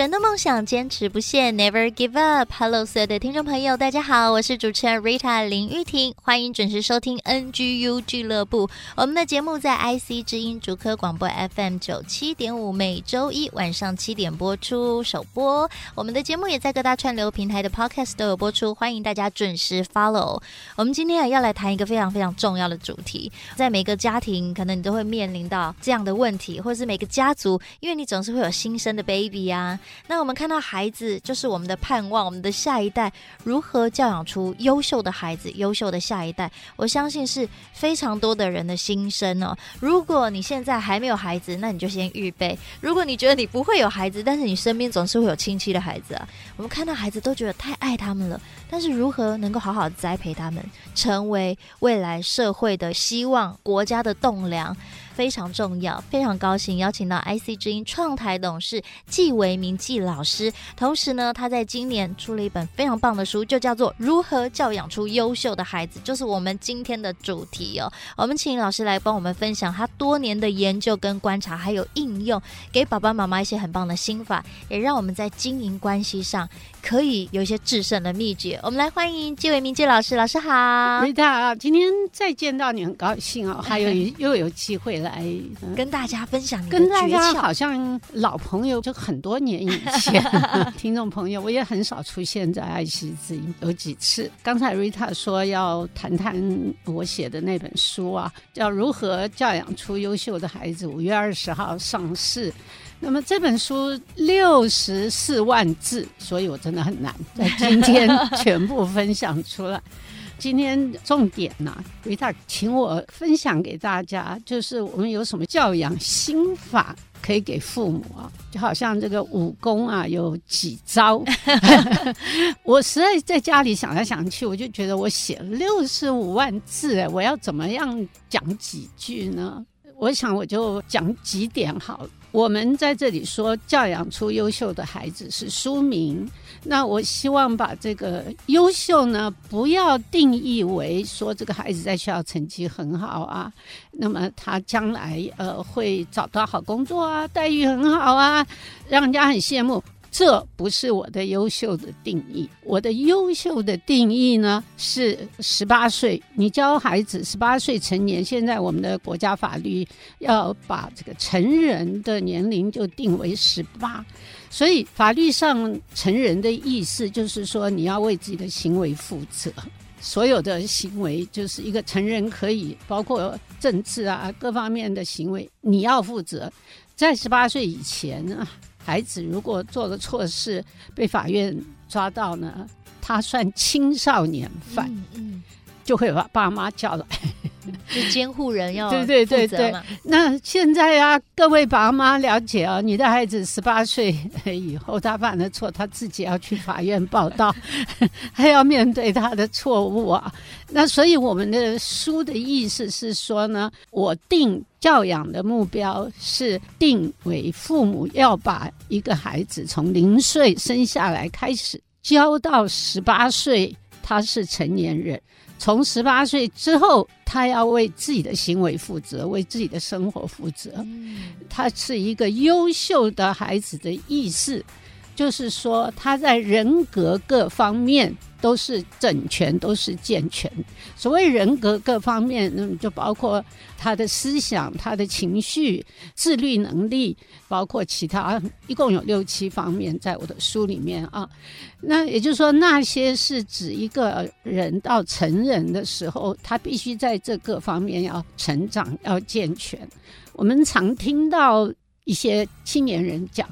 人的梦想，坚持不懈，Never give up。Hello，所有的听众朋友，大家好，我是主持人 Rita 林玉婷，欢迎准时收听 NGU 俱乐部。我们的节目在 IC 之音竹科广播 FM 九七点五，每周一晚上七点播出首播。我们的节目也在各大串流平台的 Podcast 都有播出，欢迎大家准时 Follow。我们今天要来谈一个非常非常重要的主题，在每个家庭，可能你都会面临到这样的问题，或者是每个家族，因为你总是会有新生的 baby 啊。那我们看到孩子就是我们的盼望，我们的下一代如何教养出优秀的孩子、优秀的下一代？我相信是非常多的人的心声哦。如果你现在还没有孩子，那你就先预备；如果你觉得你不会有孩子，但是你身边总是会有亲戚的孩子啊，我们看到孩子都觉得太爱他们了，但是如何能够好好栽培他们，成为未来社会的希望、国家的栋梁？非常重要，非常高兴邀请到 IC 之音创台董事纪维明纪老师。同时呢，他在今年出了一本非常棒的书，就叫做《如何教养出优秀的孩子》，就是我们今天的主题哦。我们请老师来帮我们分享他多年的研究跟观察，还有应用，给爸爸妈妈一些很棒的心法，也让我们在经营关系上可以有一些制胜的秘诀。我们来欢迎纪维明纪老师，老师好。瑞塔，今天再见到你很高兴哦，还有又有机会了。来跟大家分享，跟大家好像老朋友，就很多年以前 听众朋友，我也很少出现在爱惜之音，有几次。刚才 Rita 说要谈谈我写的那本书啊，叫《如何教养出优秀的孩子》，五月二十号上市。那么这本书六十四万字，所以我真的很难在今天全部分享出来。今天重点呢、维塔，请我分享给大家，就是我们有什么教养心法可以给父母啊？就好像这个武功啊，有几招。我实在在家里想来想去，我就觉得我写了六十五万字，我要怎么样讲几句呢？我想我就讲几点好了。我们在这里说教养出优秀的孩子是书名，那我希望把这个优秀呢，不要定义为说这个孩子在学校成绩很好啊，那么他将来呃会找到好工作啊，待遇很好啊，让人家很羡慕。这不是我的优秀的定义，我的优秀的定义呢是十八岁，你教孩子十八岁成年。现在我们的国家法律要把这个成人的年龄就定为十八，所以法律上成人的意思就是说你要为自己的行为负责，所有的行为就是一个成人可以包括政治啊各方面的行为，你要负责。在十八岁以前呢。孩子如果做了错事，被法院抓到呢，他算青少年犯，嗯嗯、就会把爸妈叫来。就监护人要对对对对，那现在啊，各位爸妈了解啊，你的孩子十八岁以后他犯了错，他自己要去法院报道，还要面对他的错误啊。那所以我们的书的意思是说呢，我定教养的目标是定为父母要把一个孩子从零岁生下来开始教到十八岁，他是成年人。从十八岁之后，他要为自己的行为负责，为自己的生活负责。他是一个优秀的孩子的意思，就是说他在人格各方面。都是整全，都是健全。所谓人格各方面，那么就包括他的思想、他的情绪、自律能力，包括其他，一共有六七方面，在我的书里面啊。那也就是说，那些是指一个人到成人的时候，他必须在这各方面要成长，要健全。我们常听到一些青年人讲。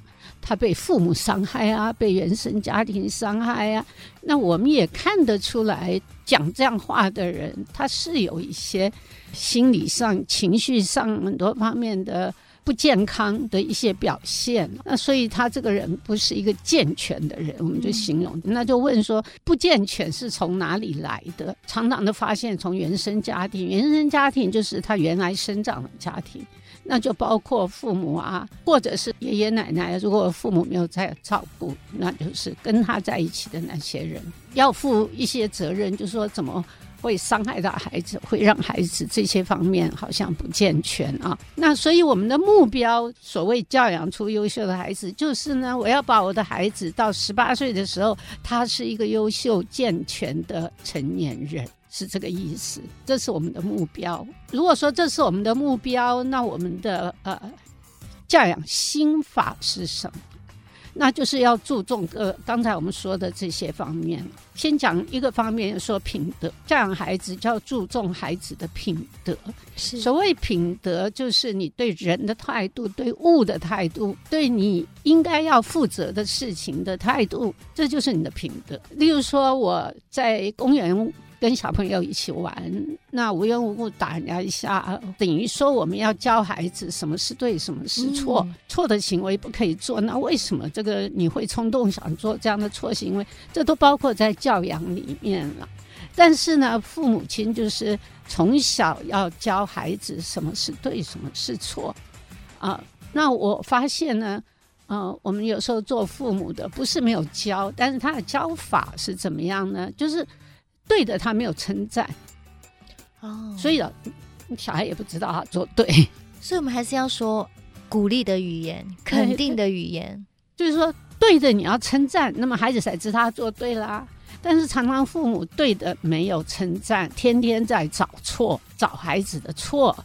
他被父母伤害啊，被原生家庭伤害啊，那我们也看得出来，讲这样话的人，他是有一些心理上、情绪上很多方面的不健康的一些表现。那所以他这个人不是一个健全的人，我们就形容。那就问说，不健全是从哪里来的？常常的发现从原生家庭，原生家庭就是他原来生长的家庭。那就包括父母啊，或者是爷爷奶奶。如果父母没有在照顾，那就是跟他在一起的那些人要负一些责任。就是说，怎么会伤害到孩子，会让孩子这些方面好像不健全啊？那所以我们的目标，所谓教养出优秀的孩子，就是呢，我要把我的孩子到十八岁的时候，他是一个优秀健全的成年人。是这个意思，这是我们的目标。如果说这是我们的目标，那我们的呃教养心法是什么？那就是要注重呃刚才我们说的这些方面。先讲一个方面，说品德，教养孩子就要注重孩子的品德。是所谓品德，就是你对人的态度、对物的态度、对你应该要负责的事情的态度，这就是你的品德。例如说，我在公园。跟小朋友一起玩，那无缘无故打人家一下，等于说我们要教孩子什么是对，什么是错，嗯、错的行为不可以做。那为什么这个你会冲动想做这样的错行为？这都包括在教养里面了。但是呢，父母亲就是从小要教孩子什么是对，什么是错啊。那我发现呢，呃，我们有时候做父母的不是没有教，但是他的教法是怎么样呢？就是。对的，他没有称赞，哦，所以小孩也不知道他做对，所以我们还是要说鼓励的语言，肯定的语言，就是说对的你要称赞，那么孩子才知道他做对啦。但是常常父母对的没有称赞，天天在找错，找孩子的错，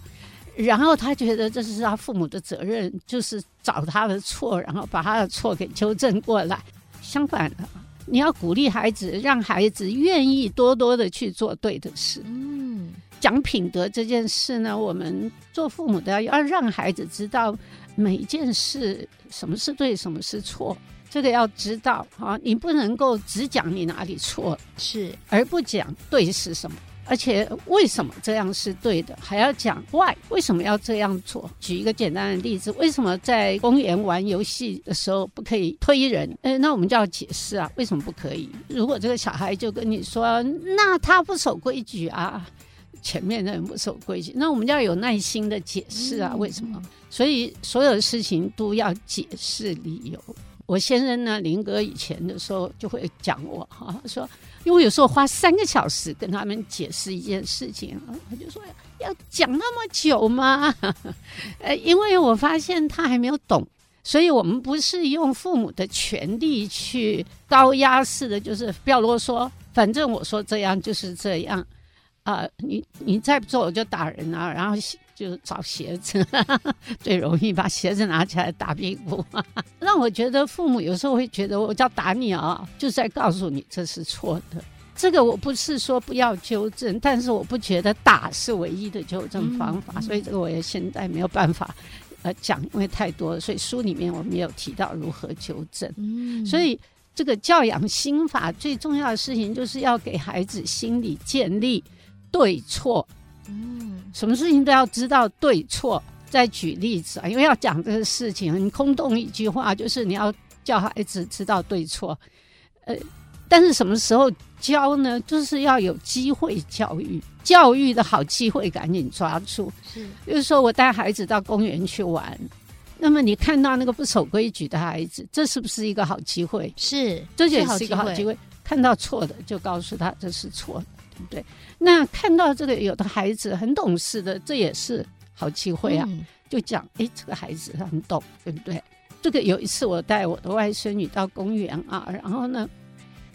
然后他觉得这是他父母的责任，就是找他的错，然后把他的错给纠正过来。相反的。你要鼓励孩子，让孩子愿意多多的去做对的事。嗯，讲品德这件事呢，我们做父母的要让孩子知道每一件事什么是对，什么是错，这个要知道啊。你不能够只讲你哪里错，是而不讲对是什么。而且为什么这样是对的，还要讲 why 为什么要这样做？举一个简单的例子，为什么在公园玩游戏的时候不可以推人？呃，那我们就要解释啊，为什么不可以？如果这个小孩就跟你说，那他不守规矩啊，前面的人不守规矩，那我们就要有耐心的解释啊，为什么？所以所有的事情都要解释理由。我先生呢，林哥以前的时候就会讲我哈，说，因为有时候花三个小时跟他们解释一件事情，他就说要讲那么久吗？呃，因为我发现他还没有懂，所以我们不是用父母的权力去高压式的，就是不要啰嗦，反正我说这样就是这样啊，呃，你你再不做我就打人啊，然后。就找鞋子，最容易把鞋子拿起来打屁股，让我觉得父母有时候会觉得我叫打你啊，就是在告诉你这是错的。这个我不是说不要纠正，但是我不觉得打是唯一的纠正方法，嗯、所以这个我也现在没有办法呃讲，因为太多了。所以书里面我们也有提到如何纠正。嗯，所以这个教养心法最重要的事情就是要给孩子心理建立对错。嗯，什么事情都要知道对错。再举例子啊，因为要讲这个事情，很空洞一句话，就是你要教孩子知道对错。呃，但是什么时候教呢？就是要有机会教育，教育的好机会赶紧抓住。是，就是说我带孩子到公园去玩，那么你看到那个不守规矩的孩子，这是不是一个好机会？是，这也是一个好机会。看到错的就告诉他这是错的。对不对？那看到这个有的孩子很懂事的，这也是好机会啊！嗯、就讲，哎，这个孩子很懂，对不对？这个有一次我带我的外孙女到公园啊，然后呢，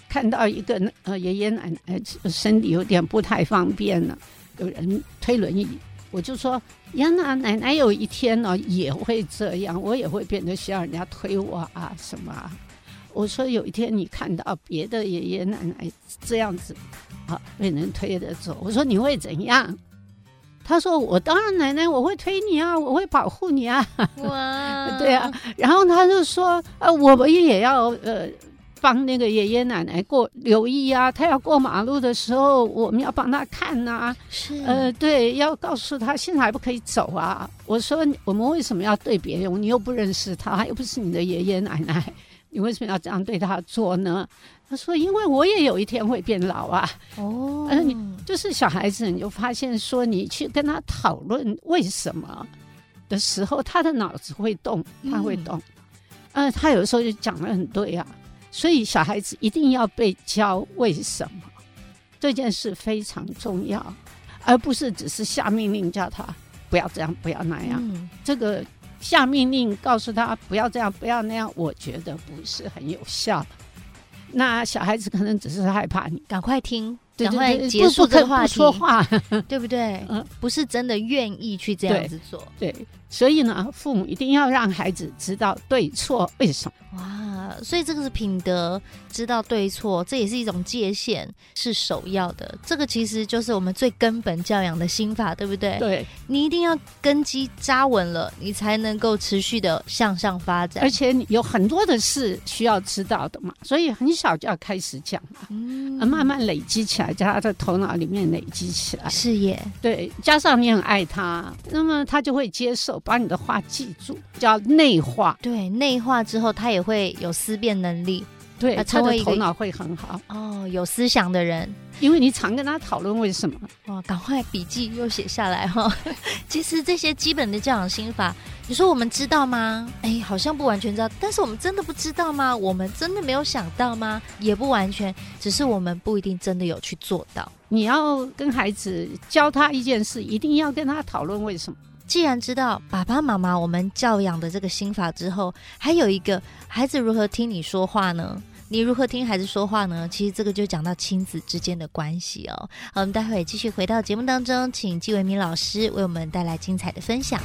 看到一个呃爷爷奶奶身体有点不太方便了，有人推轮椅，我就说呀，那奶奶有一天呢也会这样，我也会变得需要人家推我啊什么啊。我说有一天你看到别的爷爷奶奶这样子。啊，被人推着走。我说你会怎样？他说我当然奶奶，我会推你啊，我会保护你啊。哇，对啊。然后他就说，呃，我们也要呃帮那个爷爷奶奶过留意啊，他要过马路的时候，我们要帮他看呐、啊。是，呃，对，要告诉他现在还不可以走啊。我说我们为什么要对别人？你又不认识他，又不是你的爷爷奶奶，你为什么要这样对他做呢？他说：“因为我也有一天会变老啊。”哦，嗯、呃，你就是小孩子，你就发现说，你去跟他讨论为什么的时候，他的脑子会动，他会动。嗯、呃，他有时候就讲的很对啊。所以小孩子一定要被教为什么这件事非常重要，而不是只是下命令叫他不要这样，不要那样。嗯、这个下命令告诉他不要这样，不要那样，我觉得不是很有效。那小孩子可能只是害怕你，赶快听，赶快结束这个话题，说话，对不对？嗯，不是真的愿意去这样子做。对，对，所以呢，父母一定要让孩子知道对错为什么。哇。所以这个是品德，知道对错，这也是一种界限，是首要的。这个其实就是我们最根本教养的心法，对不对？对，你一定要根基扎稳了，你才能够持续的向上发展。而且你有很多的事需要知道的嘛，所以很小就要开始讲嘛，嗯，慢慢累积起来，在他的头脑里面累积起来。是耶，对，加上你很爱他，那么他就会接受，把你的话记住，叫内化。对，内化之后，他也会有。思辨能力，对，他的头脑会很好哦。有思想的人，因为你常跟他讨论为什么，哇，赶快笔记又写下来哈。其实这些基本的教养心法，你说我们知道吗？哎，好像不完全知道，但是我们真的不知道吗？我们真的没有想到吗？也不完全，只是我们不一定真的有去做到。你要跟孩子教他一件事，一定要跟他讨论为什么。既然知道爸爸妈妈我们教养的这个心法之后，还有一个孩子如何听你说话呢？你如何听孩子说话呢？其实这个就讲到亲子之间的关系哦。好，我们待会继续回到节目当中，请季维明老师为我们带来精彩的分享。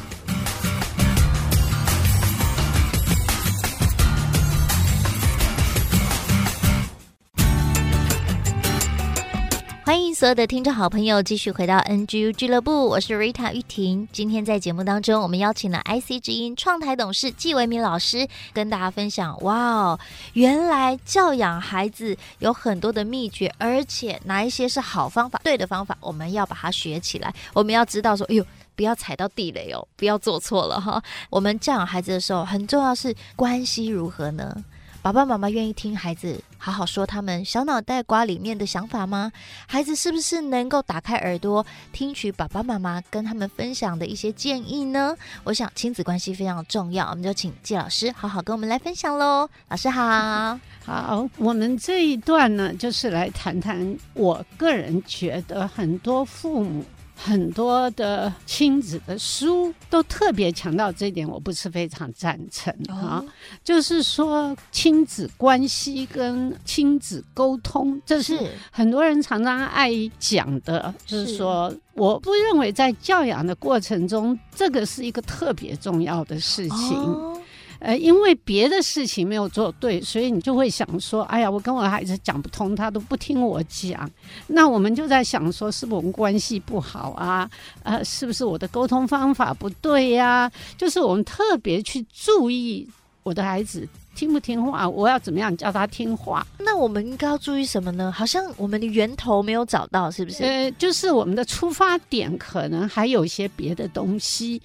欢迎所有的听众好朋友继续回到 NGU 俱乐部，我是 Rita 玉婷。今天在节目当中，我们邀请了 IC 之音创台董事纪维明老师，跟大家分享：哇哦，原来教养孩子有很多的秘诀，而且哪一些是好方法、对的方法，我们要把它学起来。我们要知道说，哎呦，不要踩到地雷哦，不要做错了哈。我们教养孩子的时候，很重要是关系如何呢？爸爸妈妈愿意听孩子好好说他们小脑袋瓜里面的想法吗？孩子是不是能够打开耳朵听取爸爸妈妈跟他们分享的一些建议呢？我想亲子关系非常重要，我们就请季老师好好跟我们来分享喽。老师好，好，我们这一段呢，就是来谈谈我个人觉得很多父母。很多的亲子的书都特别强调这一点，我不是非常赞成啊。就是说，亲子关系跟亲子沟通，这是很多人常常爱讲的。就是说，我不认为在教养的过程中，这个是一个特别重要的事情。呃，因为别的事情没有做对，所以你就会想说：“哎呀，我跟我的孩子讲不通，他都不听我讲。”那我们就在想说，是不是我们关系不好啊？呃，是不是我的沟通方法不对呀？就是我们特别去注意我的孩子听不听话，我要怎么样叫他听话？那我们应该要注意什么呢？好像我们的源头没有找到，是不是？呃，就是我们的出发点可能还有一些别的东西。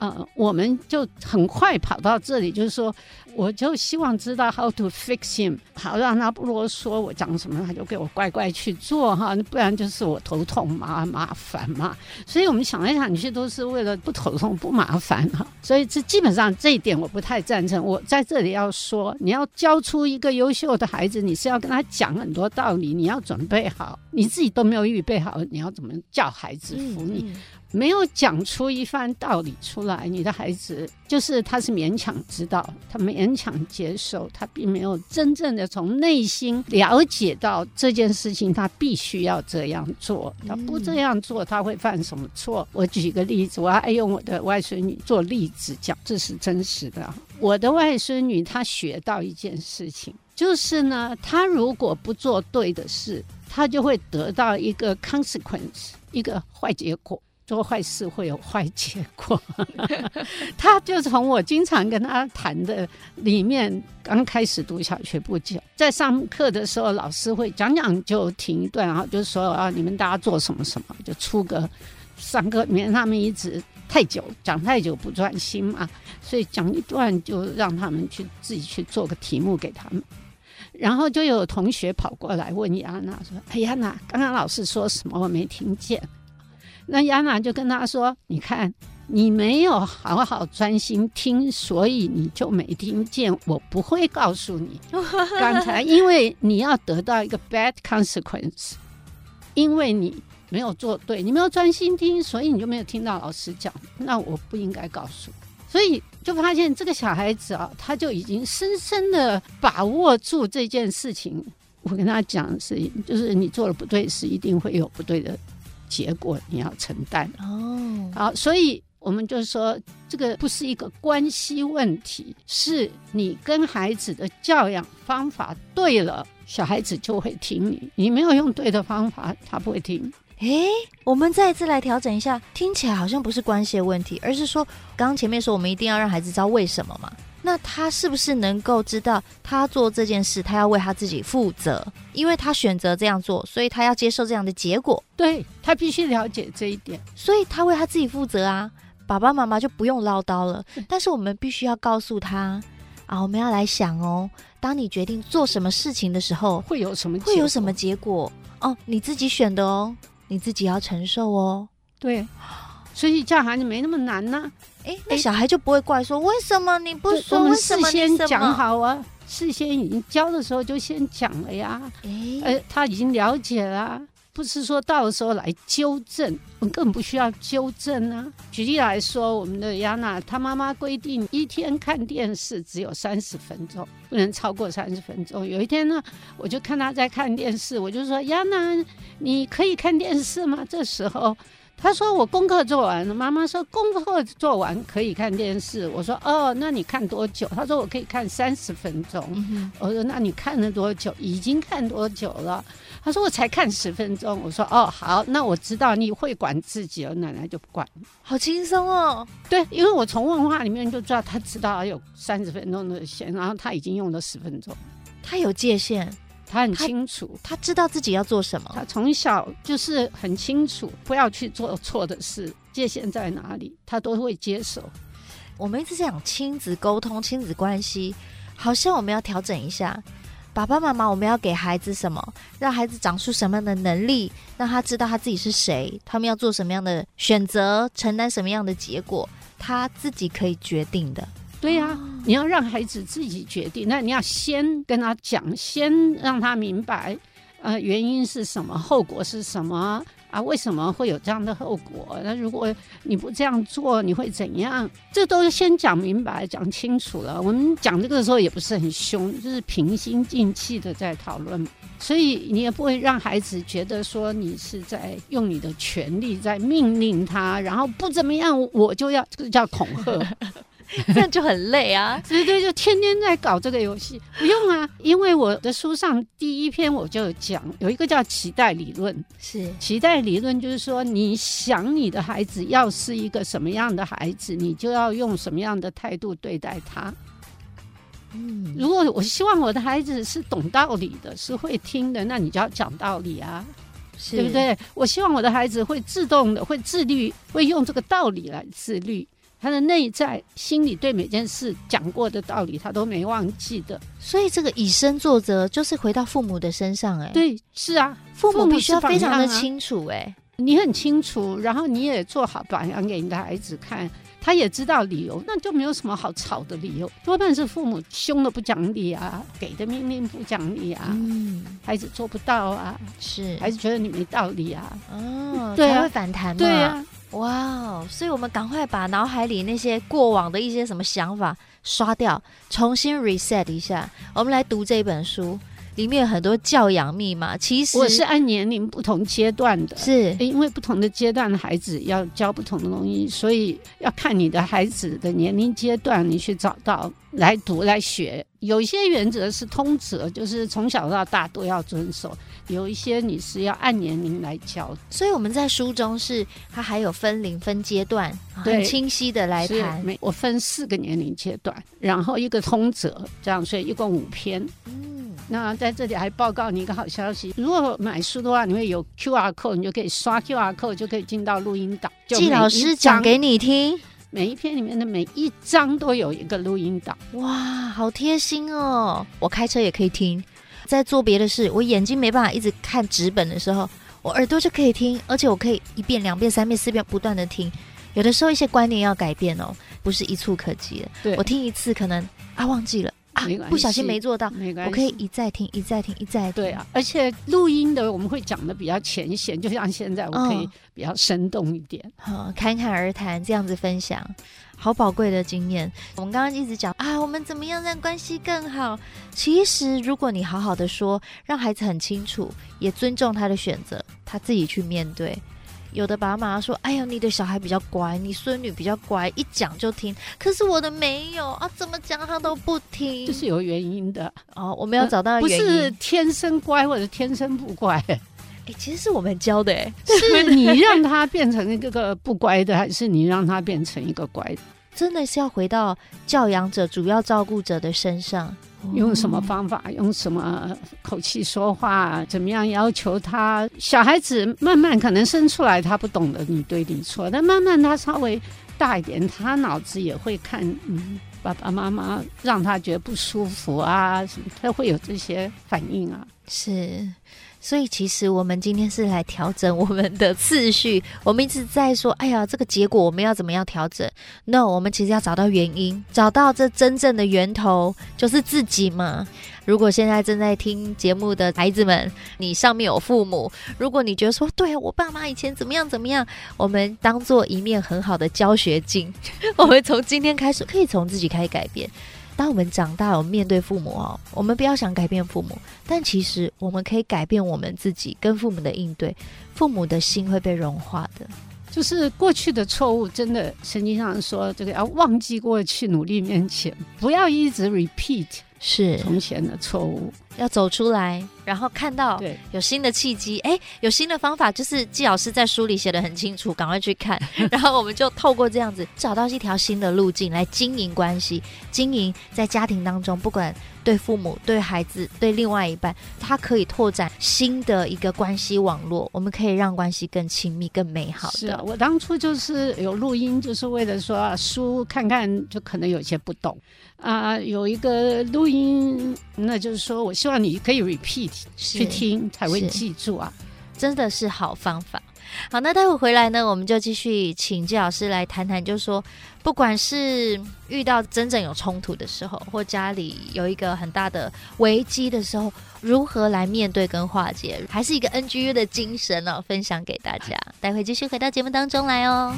呃，我们就很快跑到这里，就是说，我就希望知道 how to fix him，好让他不啰嗦，我讲什么他就给我乖乖去做哈，不然就是我头痛麻麻烦嘛。所以我们想来想去都是为了不头痛不麻烦哈。所以这基本上这一点我不太赞成。我在这里要说，你要教出一个优秀的孩子，你是要跟他讲很多道理，你要准备好，你自己都没有预备好，你要怎么叫孩子服你？嗯嗯没有讲出一番道理出来，你的孩子就是他是勉强知道，他勉强接受，他并没有真正的从内心了解到这件事情，他必须要这样做，他不这样做他会犯什么错？我举个例子，我爱用我的外孙女做例子讲，这是真实的。我的外孙女她学到一件事情，就是呢，她如果不做对的事，她就会得到一个 consequence，一个坏结果。做坏事会有坏结果。他就从我经常跟他谈的里面，刚开始读小学不久，在上课的时候，老师会讲讲就停一段，然后就说啊，你们大家做什么什么，就出个上课免得他们一直太久讲太久不专心嘛，所以讲一段就让他们去自己去做个题目给他们。然后就有同学跑过来问亚娜说：“哎，亚娜，刚刚老师说什么？我没听见。”那亚娜就跟他说：“你看，你没有好好专心听，所以你就没听见。我不会告诉你 刚才，因为你要得到一个 bad consequence，因为你没有做对，你没有专心听，所以你就没有听到老师讲。那我不应该告诉。”所以就发现这个小孩子啊，他就已经深深的把握住这件事情。我跟他讲的是，就是你做了不对是，一定会有不对的结果，你要承担。哦，好，所以我们就说，这个不是一个关系问题，是你跟孩子的教养方法对了，小孩子就会听你；你没有用对的方法，他不会听。诶，我们再一次来调整一下，听起来好像不是关系的问题，而是说，刚刚前面说我们一定要让孩子知道为什么嘛？那他是不是能够知道他做这件事，他要为他自己负责，因为他选择这样做，所以他要接受这样的结果。对，他必须了解这一点，所以他为他自己负责啊。爸爸妈妈就不用唠叨了，但是我们必须要告诉他啊，我们要来想哦，当你决定做什么事情的时候，会有什么会有什么结果？哦，你自己选的哦。你自己要承受哦，对，所以教孩子没那么难呢、啊。哎，那小孩就不会怪说，为什么你不说？我们事先讲好啊，事先已经教的时候就先讲了呀。哎，呃，他已经了解了。不是说到时候来纠正，我们根本不需要纠正啊。举例来说，我们的亚娜，她妈妈规定一天看电视只有三十分钟，不能超过三十分钟。有一天呢，我就看她在看电视，我就说：“亚娜，你可以看电视吗？”这时候。他说：“我功课做完了。”妈妈说：“功课做完可以看电视。”我说：“哦，那你看多久？”他说：“我可以看三十分钟。嗯”我说：“那你看了多久？已经看多久了？”他说：“我才看十分钟。”我说：“哦，好，那我知道你会管自己了，奶奶就不管。”好轻松哦。对，因为我从问话里面就知道他知道有三十分钟的线，然后他已经用了十分钟，他有界限。他很清楚他，他知道自己要做什么。他从小就是很清楚，不要去做错的事，界限在哪里，他都会接受。我们一直讲亲子沟通、亲子关系，好像我们要调整一下。爸爸妈妈，我们要给孩子什么？让孩子长出什么样的能力？让他知道他自己是谁？他们要做什么样的选择？承担什么样的结果？他自己可以决定的。对呀、啊，你要让孩子自己决定。那你要先跟他讲，先让他明白，呃，原因是什么，后果是什么啊？为什么会有这样的后果？那如果你不这样做，你会怎样？这都是先讲明白、讲清楚了。我们讲这个的时候也不是很凶，就是平心静气的在讨论。所以你也不会让孩子觉得说你是在用你的权利在命令他，然后不怎么样我就要，这个叫恐吓。这样就很累啊！对对，就天天在搞这个游戏，不用啊，因为我的书上第一篇我就讲有一个叫期待理论，是期待理论，就是说你想你的孩子要是一个什么样的孩子，你就要用什么样的态度对待他。嗯，如果我希望我的孩子是懂道理的，是会听的，那你就要讲道理啊，是对不对？我希望我的孩子会自动的，会自律，会用这个道理来自律。他的内在心里对每件事讲过的道理，他都没忘记的。所以这个以身作则，就是回到父母的身上，欸。哎，对，是啊，父母必须要非常的清楚，欸。哎，你很清楚，然后你也做好榜样给你的孩子看，他也知道理由，那就没有什么好吵的理由。多半是父母凶的不讲理啊，给的命令不讲理啊，嗯，孩子做不到啊，是孩子觉得你没道理啊，哦，对啊，会反弹嘛，对啊。哇哦！所以我们赶快把脑海里那些过往的一些什么想法刷掉，重新 reset 一下。我们来读这本书，里面有很多教养密码。其实我是按年龄不同阶段的，是因为不同的阶段的孩子要教不同的东西，所以要看你的孩子的年龄阶段，你去找到来读来学。有一些原则是通则，就是从小到大都要遵守；有一些你是要按年龄来教。所以我们在书中是它还有分龄、分阶段，很清晰的来谈。我分四个年龄阶段，然后一个通则，这样，所以一共五篇。嗯，那在这里还报告你一个好消息：如果买书的话，你会有 QR code，你就可以刷 QR code，就可以进到录音档。季老师讲给你听。每一篇里面的每一章都有一个录音档，哇，好贴心哦！我开车也可以听，在做别的事，我眼睛没办法一直看纸本的时候，我耳朵就可以听，而且我可以一遍、两遍、三遍、四遍不断的听。有的时候一些观念要改变哦，不是一触可及的。对，我听一次可能啊忘记了。啊，不小心没做到，没关系，我可以一再听，一再听，一再听。对啊，而且录音的我们会讲的比较浅显，就像现在我可以比较生动一点，侃侃而谈这样子分享，好宝贵的经验。我们刚刚一直讲啊，我们怎么样让关系更好？其实如果你好好的说，让孩子很清楚，也尊重他的选择，他自己去面对。有的爸妈说：“哎呀，你的小孩比较乖，你孙女比较乖，一讲就听。可是我的没有啊，怎么讲他都不听，这是有原因的哦。我们要找到原因，不是天生乖或者天生不乖。哎，其实是我们教的，哎，是你让他变成一个不乖的，还是你让他变成一个乖的？真的是要回到教养者、主要照顾者的身上。”用什么方法？用什么口气说话？怎么样要求他？小孩子慢慢可能生出来，他不懂得你对你错，但慢慢他稍微大一点，他脑子也会看，嗯，爸爸妈妈让他觉得不舒服啊，什么，他会有这些反应啊。是。所以，其实我们今天是来调整我们的次序。我们一直在说：“哎呀，这个结果我们要怎么样调整？”No，我们其实要找到原因，找到这真正的源头，就是自己嘛。如果现在正在听节目的孩子们，你上面有父母，如果你觉得说：“对，我爸妈以前怎么样怎么样”，我们当做一面很好的教学镜，我们从今天开始可以从自己开始改变。当我们长大，我们面对父母哦，我们不要想改变父母，但其实我们可以改变我们自己跟父母的应对，父母的心会被融化的。就是过去的错误，真的圣经上说，这个要忘记过去，努力面前，不要一直 repeat 是从前的错误。要走出来，然后看到有新的契机，哎，有新的方法，就是季老师在书里写的很清楚，赶快去看。然后我们就透过这样子找到一条新的路径来经营关系，经营在家庭当中，不管对父母、对孩子、对另外一半，他可以拓展新的一个关系网络，我们可以让关系更亲密、更美好的。是啊，我当初就是有录音，就是为了说啊书看看，就可能有些不懂啊，有一个录音，那就是说我希望。那你可以 repeat 去听才会记住啊，真的是好方法。好，那待会回来呢，我们就继续请季老师来谈谈，就是说，不管是遇到真正有冲突的时候，或家里有一个很大的危机的时候，如何来面对跟化解，还是一个 NGU 的精神哦，分享给大家。待会继续回到节目当中来哦。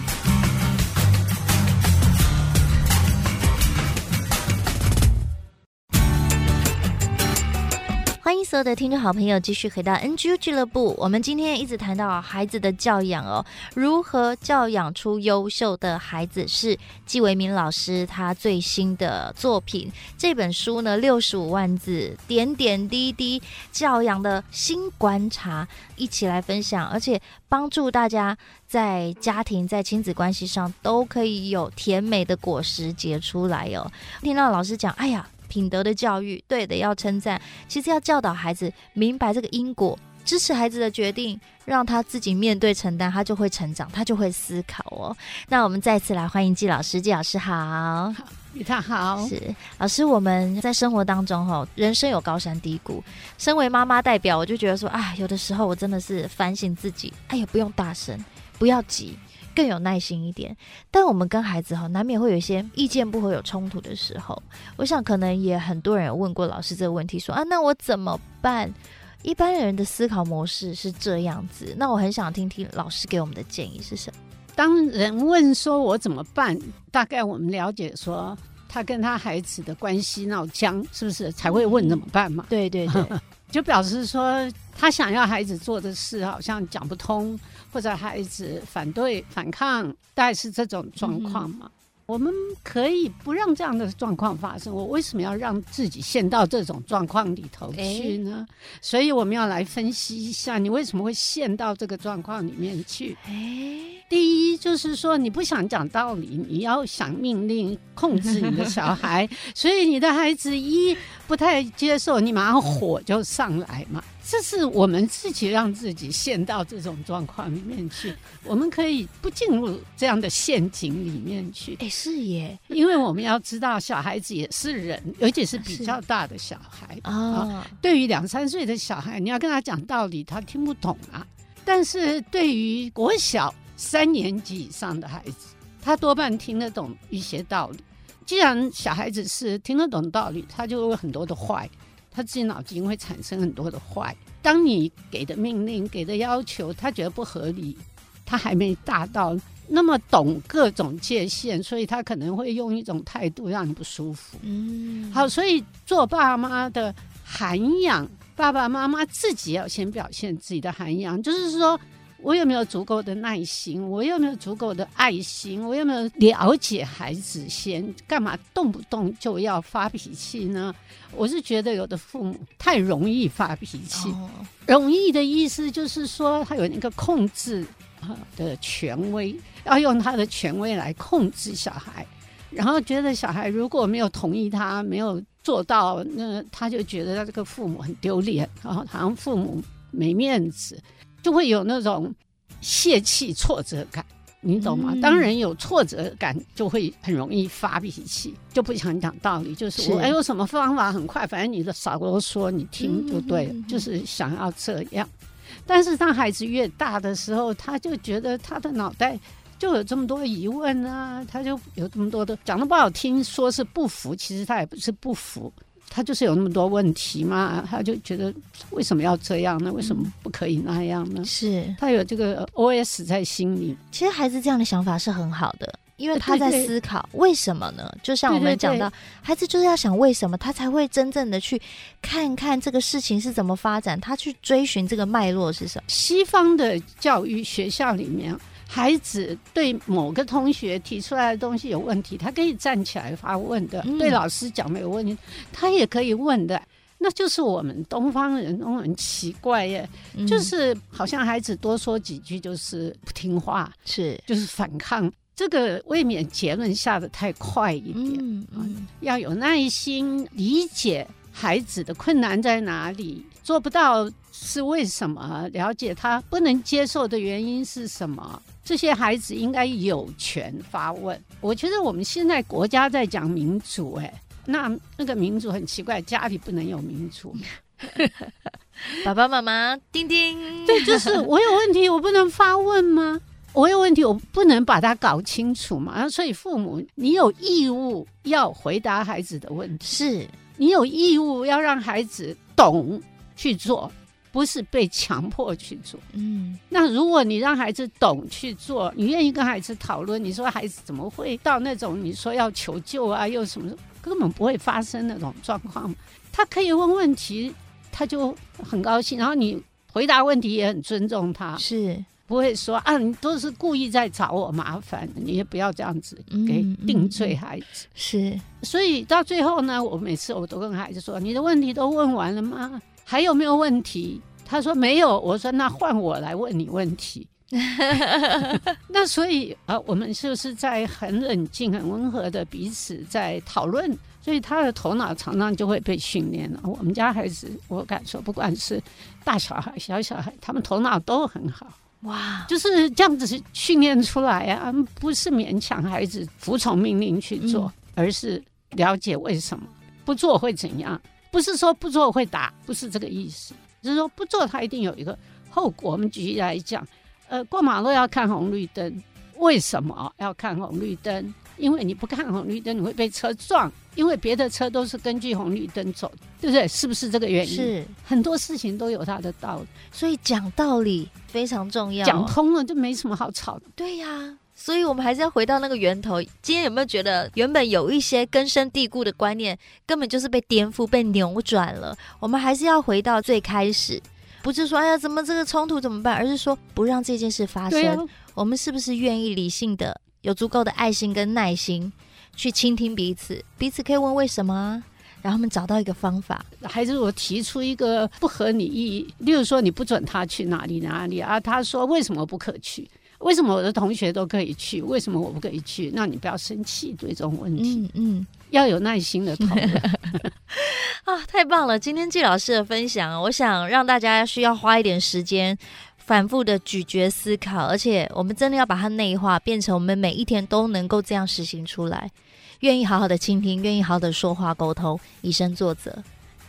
欢迎所有的听众好朋友继续回到 NGU 俱乐部。我们今天一直谈到孩子的教养哦，如何教养出优秀的孩子，是季维民老师他最新的作品。这本书呢，六十五万字，点点滴滴教养的新观察，一起来分享，而且帮助大家在家庭、在亲子关系上都可以有甜美的果实结出来哦。听到老师讲，哎呀。品德的教育，对的，要称赞。其实要教导孩子明白这个因果，支持孩子的决定，让他自己面对承担，他就会成长，他就会思考哦。那我们再次来欢迎季老师，季老师好，好，你好，是老师。我们在生活当中，哈，人生有高山低谷。身为妈妈代表，我就觉得说，啊，有的时候我真的是反省自己，哎呀，不用大声，不要急。更有耐心一点，但我们跟孩子哈，难免会有一些意见不合、有冲突的时候。我想可能也很多人有问过老师这个问题，说啊，那我怎么办？一般人的思考模式是这样子，那我很想听听老师给我们的建议是什么？当人问说我怎么办，大概我们了解说他跟他孩子的关系闹僵，是不是才会问怎么办嘛？对对对。就表示说，他想要孩子做的事好像讲不通，或者孩子反对反抗，大概是这种状况嘛。嗯、我们可以不让这样的状况发生。我为什么要让自己陷到这种状况里头去呢？欸、所以我们要来分析一下，你为什么会陷到这个状况里面去？欸、第一就是说，你不想讲道理，你要想命令控制你的小孩，所以你的孩子一不太接受，你马上火就上来嘛。这是我们自己让自己陷到这种状况里面去。我们可以不进入这样的陷阱里面去。哎，是耶，因为我们要知道，小孩子也是人，而且是比较大的小孩 啊。哦，对于两三岁的小孩，你要跟他讲道理，他听不懂啊。但是对于国小三年级以上的孩子，他多半听得懂一些道理。既然小孩子是听得懂道理，他就会有很多的坏。他自己脑筋会产生很多的坏。当你给的命令、给的要求，他觉得不合理，他还没大到那么懂各种界限，所以他可能会用一种态度让你不舒服。嗯，好，所以做爸妈的涵养，爸爸妈妈自己要先表现自己的涵养，就是说。我有没有足够的耐心？我有没有足够的爱心？我有没有了解孩子先？干嘛动不动就要发脾气呢？我是觉得有的父母太容易发脾气。哦、容易的意思就是说，他有那个控制的权威，要用他的权威来控制小孩，然后觉得小孩如果没有同意他，没有做到，那他就觉得他这个父母很丢脸，然后好像父母没面子。就会有那种泄气、挫折感，你懂吗？嗯、当人有挫折感，就会很容易发脾气，就不想讲道理。就是我，有什么方法很快，反正你的少啰嗦，你听就对了。嗯、就是想要这样。但是当孩子越大的时候，他就觉得他的脑袋就有这么多疑问啊，他就有这么多的讲的不好听，说是不服，其实他也不是不服。他就是有那么多问题嘛，他就觉得为什么要这样呢？为什么不可以那样呢？是他有这个 OS 在心里。其实孩子这样的想法是很好的，因为他在思考为什么呢？就像我们讲到，孩子就是要想为什么，他才会真正的去看看这个事情是怎么发展，他去追寻这个脉络是什么。西方的教育学校里面。孩子对某个同学提出来的东西有问题，他可以站起来发问的。嗯、对老师讲没有问题，他也可以问的。那就是我们东方人都很奇怪耶，嗯、就是好像孩子多说几句就是不听话，是就是反抗。这个未免结论下的太快一点，嗯嗯、要有耐心理解孩子的困难在哪里，做不到是为什么，了解他不能接受的原因是什么。这些孩子应该有权发问。我觉得我们现在国家在讲民主，哎，那那个民主很奇怪，家里不能有民主。爸爸妈妈，叮叮，对，就是我有问题，我不能发问吗？我有问题，我不能把它搞清楚吗？所以父母，你有义务要回答孩子的问题，是你有义务要让孩子懂去做。不是被强迫去做，嗯，那如果你让孩子懂去做，你愿意跟孩子讨论，你说孩子怎么会到那种你说要求救啊，又什么，根本不会发生那种状况。他可以问问题，他就很高兴，然后你回答问题也很尊重他，是不会说啊，你都是故意在找我麻烦，你也不要这样子给定罪孩子。嗯嗯、是，所以到最后呢，我每次我都跟孩子说，你的问题都问完了吗？还有没有问题？他说没有。我说那换我来问你问题。那所以啊，我们就是在很冷静、很温和的彼此在讨论，所以他的头脑常常就会被训练了。我们家孩子，我敢说，不管是大小孩、小小孩，他们头脑都很好。哇，就是这样子训练出来啊，不是勉强孩子服从命令去做，嗯、而是了解为什么不做会怎样。不是说不做会打，不是这个意思。就是说不做，它一定有一个后果。我们举例来讲，呃，过马路要看红绿灯，为什么要看红绿灯？因为你不看红绿灯，你会被车撞。因为别的车都是根据红绿灯走，对不对？是不是这个原因？是很多事情都有它的道理，所以讲道理非常重要。讲通了就没什么好吵的。对呀、啊。所以，我们还是要回到那个源头。今天有没有觉得，原本有一些根深蒂固的观念，根本就是被颠覆、被扭转了？我们还是要回到最开始，不是说哎呀，怎么这个冲突怎么办，而是说不让这件事发生。啊、我们是不是愿意理性的有足够的爱心跟耐心去倾听彼此，彼此可以问为什么，然后我们找到一个方法。还是，我提出一个不合你意，例如说你不准他去哪里哪里啊，他说为什么不可去？为什么我的同学都可以去？为什么我不可以去？那你不要生气，对这种问题，嗯，嗯要有耐心的讨论。啊，太棒了！今天季老师的分享，我想让大家需要花一点时间，反复的咀嚼思考，而且我们真的要把它内化，变成我们每一天都能够这样实行出来。愿意好好的倾听，愿意好好的说话沟通，以身作则。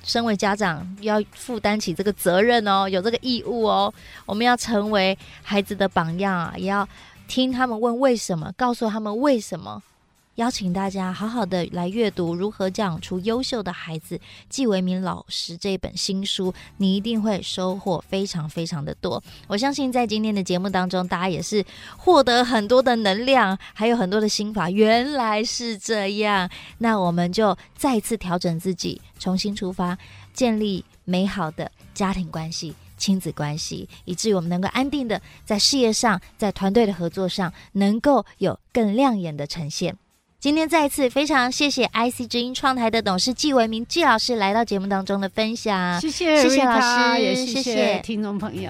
身为家长，要负担起这个责任哦，有这个义务哦。我们要成为孩子的榜样啊，也要听他们问为什么，告诉他们为什么。邀请大家好好的来阅读《如何教养出优秀的孩子》，季维民老师这本新书，你一定会收获非常非常的多。我相信在今天的节目当中，大家也是获得很多的能量，还有很多的心法。原来是这样，那我们就再次调整自己，重新出发，建立美好的家庭关系、亲子关系，以至于我们能够安定的在事业上、在团队的合作上，能够有更亮眼的呈现。今天再一次非常谢谢 IC 之音创台的董事季维民纪老师来到节目当中的分享，谢谢，谢谢老师，也谢谢，谢谢听众朋友。